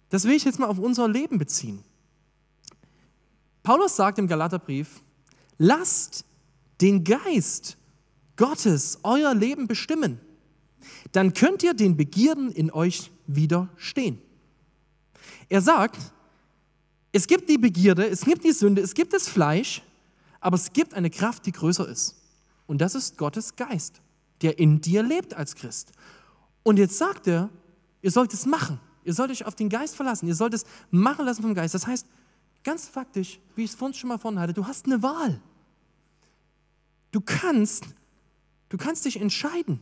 Das will ich jetzt mal auf unser Leben beziehen. Paulus sagt im Galaterbrief, lasst den Geist Gottes euer Leben bestimmen, dann könnt ihr den Begierden in euch widerstehen. Er sagt, es gibt die Begierde, es gibt die Sünde, es gibt das Fleisch, aber es gibt eine Kraft, die größer ist. Und das ist Gottes Geist, der in dir lebt als Christ. Und jetzt sagt er, ihr sollt es machen. Ihr sollt euch auf den Geist verlassen. Ihr sollt es machen lassen vom Geist. Das heißt, ganz faktisch, wie ich es vorhin schon mal vorhin hatte, du hast eine Wahl. Du kannst, du kannst dich entscheiden,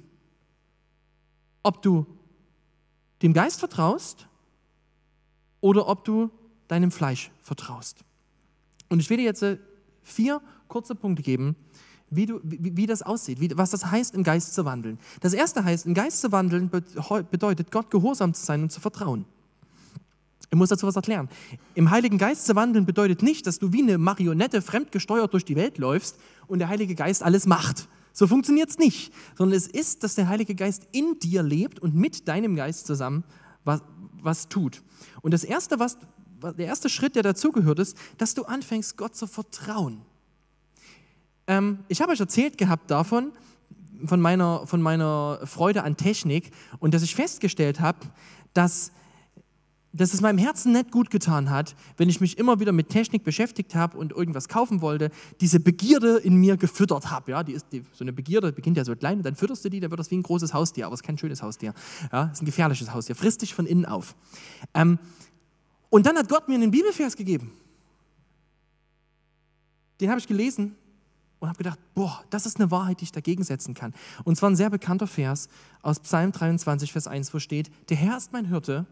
ob du dem Geist vertraust oder ob du deinem Fleisch vertraust. Und ich will dir jetzt äh, vier kurze Punkte geben, wie, du, wie, wie das aussieht, wie, was das heißt, im Geist zu wandeln. Das erste heißt, im Geist zu wandeln bedeutet, Gott gehorsam zu sein und zu vertrauen. Ich muss dazu was erklären. Im Heiligen Geist zu wandeln bedeutet nicht, dass du wie eine Marionette fremdgesteuert durch die Welt läufst und der Heilige Geist alles macht. So funktioniert es nicht, sondern es ist, dass der Heilige Geist in dir lebt und mit deinem Geist zusammen was, was tut. Und das erste, was, der erste Schritt, der dazugehört, ist, dass du anfängst, Gott zu vertrauen. Ähm, ich habe euch erzählt gehabt davon, von meiner, von meiner Freude an Technik und dass ich festgestellt habe, dass dass es meinem Herzen nicht gut getan hat, wenn ich mich immer wieder mit Technik beschäftigt habe und irgendwas kaufen wollte, diese Begierde in mir gefüttert habe. Ja, die ist, die, so eine Begierde beginnt ja so klein und dann fütterst du die, dann wird das wie ein großes Haustier, aber es ist kein schönes Haustier. Ja, es ist ein gefährliches Haustier, frisst dich von innen auf. Ähm, und dann hat Gott mir einen Bibelvers gegeben. Den habe ich gelesen und habe gedacht, boah, das ist eine Wahrheit, die ich dagegen setzen kann. Und zwar ein sehr bekannter Vers aus Psalm 23, Vers 1, wo steht, der Herr ist mein Hirte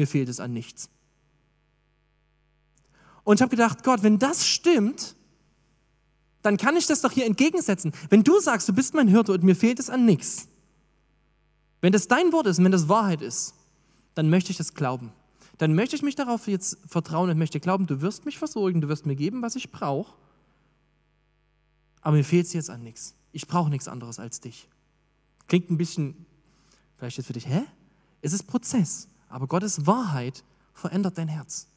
mir fehlt es an nichts. Und ich habe gedacht, Gott, wenn das stimmt, dann kann ich das doch hier entgegensetzen. Wenn du sagst, du bist mein Hirte und mir fehlt es an nichts, wenn das dein Wort ist und wenn das Wahrheit ist, dann möchte ich das glauben. Dann möchte ich mich darauf jetzt vertrauen und möchte glauben, du wirst mich versorgen, du wirst mir geben, was ich brauche. Aber mir fehlt es jetzt an nichts. Ich brauche nichts anderes als dich. Klingt ein bisschen, vielleicht jetzt für dich, hä? Es ist Prozess. Aber Gottes Wahrheit verändert dein Herz.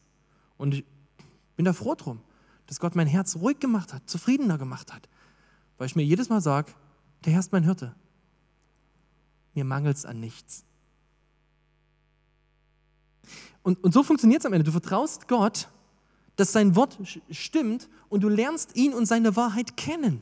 Und ich bin da froh drum, dass Gott mein Herz ruhig gemacht hat, zufriedener gemacht hat. Weil ich mir jedes Mal sage, der Herr ist mein Hirte. Mir mangelt es an nichts. Und, und so funktioniert es am Ende. Du vertraust Gott, dass sein Wort stimmt und du lernst ihn und seine Wahrheit kennen.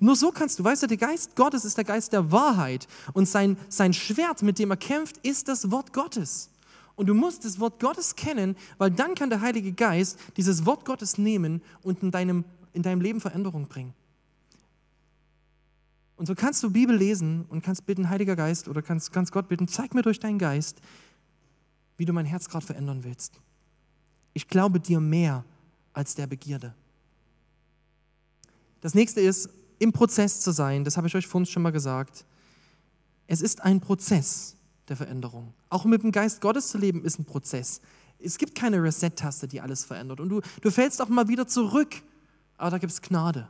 Nur so kannst du, weißt du, der Geist Gottes ist der Geist der Wahrheit und sein, sein Schwert, mit dem er kämpft, ist das Wort Gottes. Und du musst das Wort Gottes kennen, weil dann kann der Heilige Geist dieses Wort Gottes nehmen und in deinem, in deinem Leben Veränderung bringen. Und so kannst du Bibel lesen und kannst bitten, Heiliger Geist, oder kannst, kannst Gott bitten, zeig mir durch deinen Geist, wie du mein Herz gerade verändern willst. Ich glaube dir mehr als der Begierde. Das nächste ist, im Prozess zu sein, das habe ich euch vorhin schon mal gesagt. Es ist ein Prozess der Veränderung. Auch mit dem Geist Gottes zu leben ist ein Prozess. Es gibt keine Reset-Taste, die alles verändert. Und du, du fällst auch mal wieder zurück. Aber da gibt es Gnade.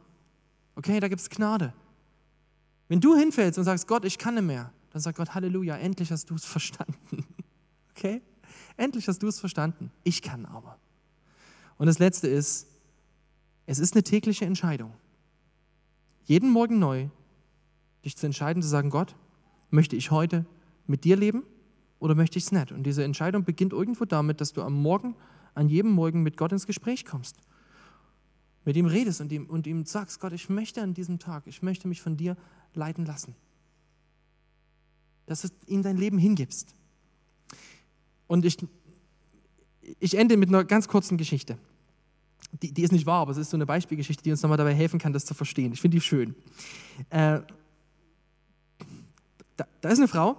Okay, da gibt es Gnade. Wenn du hinfällst und sagst, Gott, ich kann nicht mehr, dann sagt Gott, Halleluja, endlich hast du es verstanden. Okay? Endlich hast du es verstanden. Ich kann aber. Und das Letzte ist, es ist eine tägliche Entscheidung jeden Morgen neu, dich zu entscheiden, zu sagen, Gott, möchte ich heute mit dir leben oder möchte ich es nicht? Und diese Entscheidung beginnt irgendwo damit, dass du am Morgen, an jedem Morgen mit Gott ins Gespräch kommst. mit ihm redest und ihm, und ihm sagst, Gott, ich möchte an diesem Tag, ich möchte mich von dir leiten lassen. Dass du ihm dein Leben hingibst. Und ich, ich ende mit einer ganz kurzen Geschichte. Die, die ist nicht wahr, aber es ist so eine Beispielgeschichte, die uns nochmal dabei helfen kann, das zu verstehen. Ich finde die schön. Äh, da, da, ist eine Frau,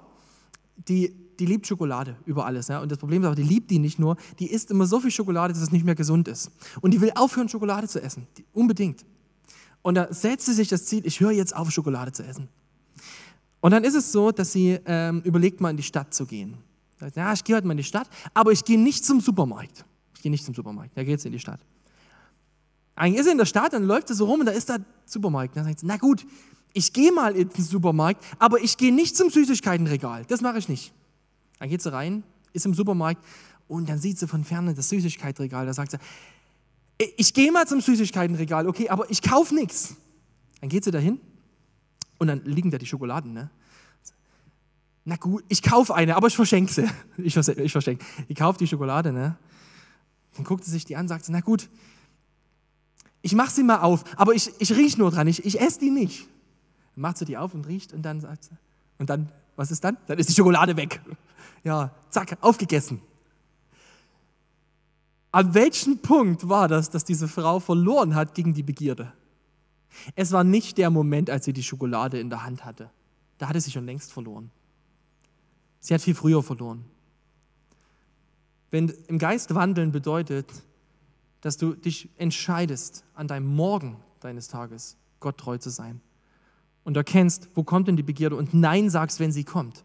die, die liebt Schokolade über alles. Ja? Und das Problem ist aber, die liebt die nicht nur, die isst immer so viel Schokolade, dass es nicht mehr gesund ist. Und die will aufhören, Schokolade zu essen. Die, unbedingt. Und da setzt sie sich das Ziel, ich höre jetzt auf, Schokolade zu essen. Und dann ist es so, dass sie ähm, überlegt, mal in die Stadt zu gehen. Ja, ich gehe heute mal in die Stadt, aber ich gehe nicht zum Supermarkt. Ich gehe nicht zum Supermarkt, da geht sie in die Stadt. Eigentlich ist sie in der Stadt, dann läuft sie so rum und da ist da Supermarkt. Dann sagt sie, na gut, ich gehe mal in den Supermarkt, aber ich gehe nicht zum Süßigkeitenregal. Das mache ich nicht. Dann geht sie rein, ist im Supermarkt und dann sieht sie von ferne das Süßigkeitenregal. Da sagt sie, ich gehe mal zum Süßigkeitenregal, okay, aber ich kaufe nichts. Dann geht sie dahin und dann liegen da die Schokoladen, ne? Na gut, ich kaufe eine, aber ich verschenke sie. Ich, ich verschenke. Ich kaufe die Schokolade, ne? Dann guckt sie sich die an, sagt sie, na gut, ich mache sie mal auf, aber ich, ich rieche nur dran, ich, ich esse die nicht. Dann macht sie die auf und riecht und dann sagt sie, und dann, was ist dann? Dann ist die Schokolade weg. Ja, zack, aufgegessen. An welchem Punkt war das, dass diese Frau verloren hat gegen die Begierde? Es war nicht der Moment, als sie die Schokolade in der Hand hatte. Da hatte sie schon längst verloren. Sie hat viel früher verloren. Wenn im Geist wandeln bedeutet, dass du dich entscheidest, an deinem Morgen deines Tages Gott treu zu sein und erkennst, wo kommt denn die Begierde und Nein sagst, wenn sie kommt.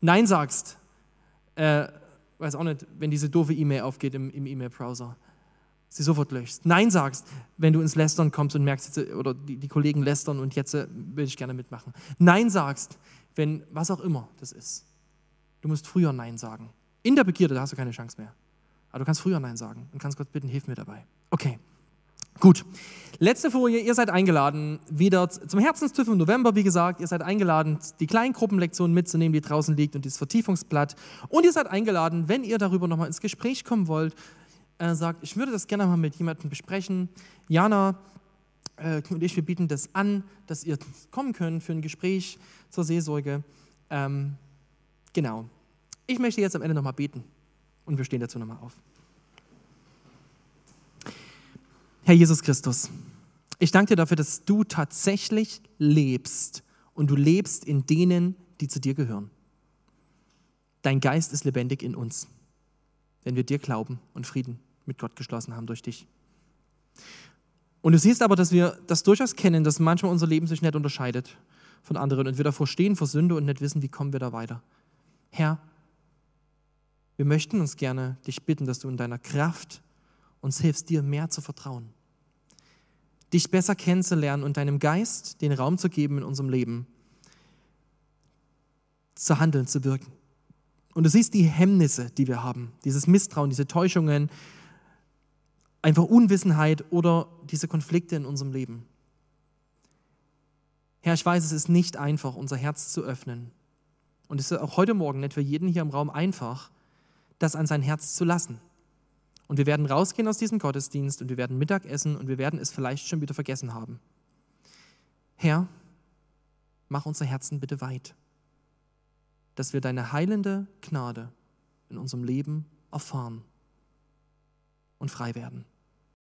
Nein sagst, äh, weiß auch nicht, wenn diese doofe E-Mail aufgeht im, im E-Mail-Browser, sie sofort löschst. Nein sagst, wenn du ins Lästern kommst und merkst, oder die, die Kollegen lästern und jetzt äh, will ich gerne mitmachen. Nein sagst, wenn was auch immer das ist. Du musst früher Nein sagen. In der Begierde, da hast du keine Chance mehr. Aber du kannst früher Nein sagen und kannst Gott bitten, hilf mir dabei. Okay, gut. Letzte Folie, ihr seid eingeladen, wieder zum Herzenstüff im November, wie gesagt. Ihr seid eingeladen, die Kleingruppenlektion mitzunehmen, die draußen liegt und dieses Vertiefungsblatt. Und ihr seid eingeladen, wenn ihr darüber nochmal ins Gespräch kommen wollt, äh, sagt, ich würde das gerne mal mit jemandem besprechen. Jana äh, und ich, wir bieten das an, dass ihr kommen könnt für ein Gespräch zur Seelsorge. Ähm, genau. Ich möchte jetzt am Ende nochmal beten und wir stehen dazu nochmal auf. Herr Jesus Christus, ich danke dir dafür, dass du tatsächlich lebst und du lebst in denen, die zu dir gehören. Dein Geist ist lebendig in uns, wenn wir dir glauben und Frieden mit Gott geschlossen haben durch dich. Und du siehst aber, dass wir das durchaus kennen, dass manchmal unser Leben sich nicht unterscheidet von anderen und wir davor stehen vor Sünde und nicht wissen, wie kommen wir da weiter. Herr, wir möchten uns gerne dich bitten, dass du in deiner Kraft uns hilfst, dir mehr zu vertrauen, dich besser kennenzulernen und deinem Geist den Raum zu geben in unserem Leben, zu handeln, zu wirken. Und du siehst die Hemmnisse, die wir haben, dieses Misstrauen, diese Täuschungen, einfach Unwissenheit oder diese Konflikte in unserem Leben. Herr, ich weiß, es ist nicht einfach, unser Herz zu öffnen. Und es ist auch heute Morgen nicht für jeden hier im Raum einfach, das an sein Herz zu lassen. Und wir werden rausgehen aus diesem Gottesdienst und wir werden Mittag essen und wir werden es vielleicht schon wieder vergessen haben. Herr, mach unser Herzen bitte weit, dass wir deine heilende Gnade in unserem Leben erfahren und frei werden.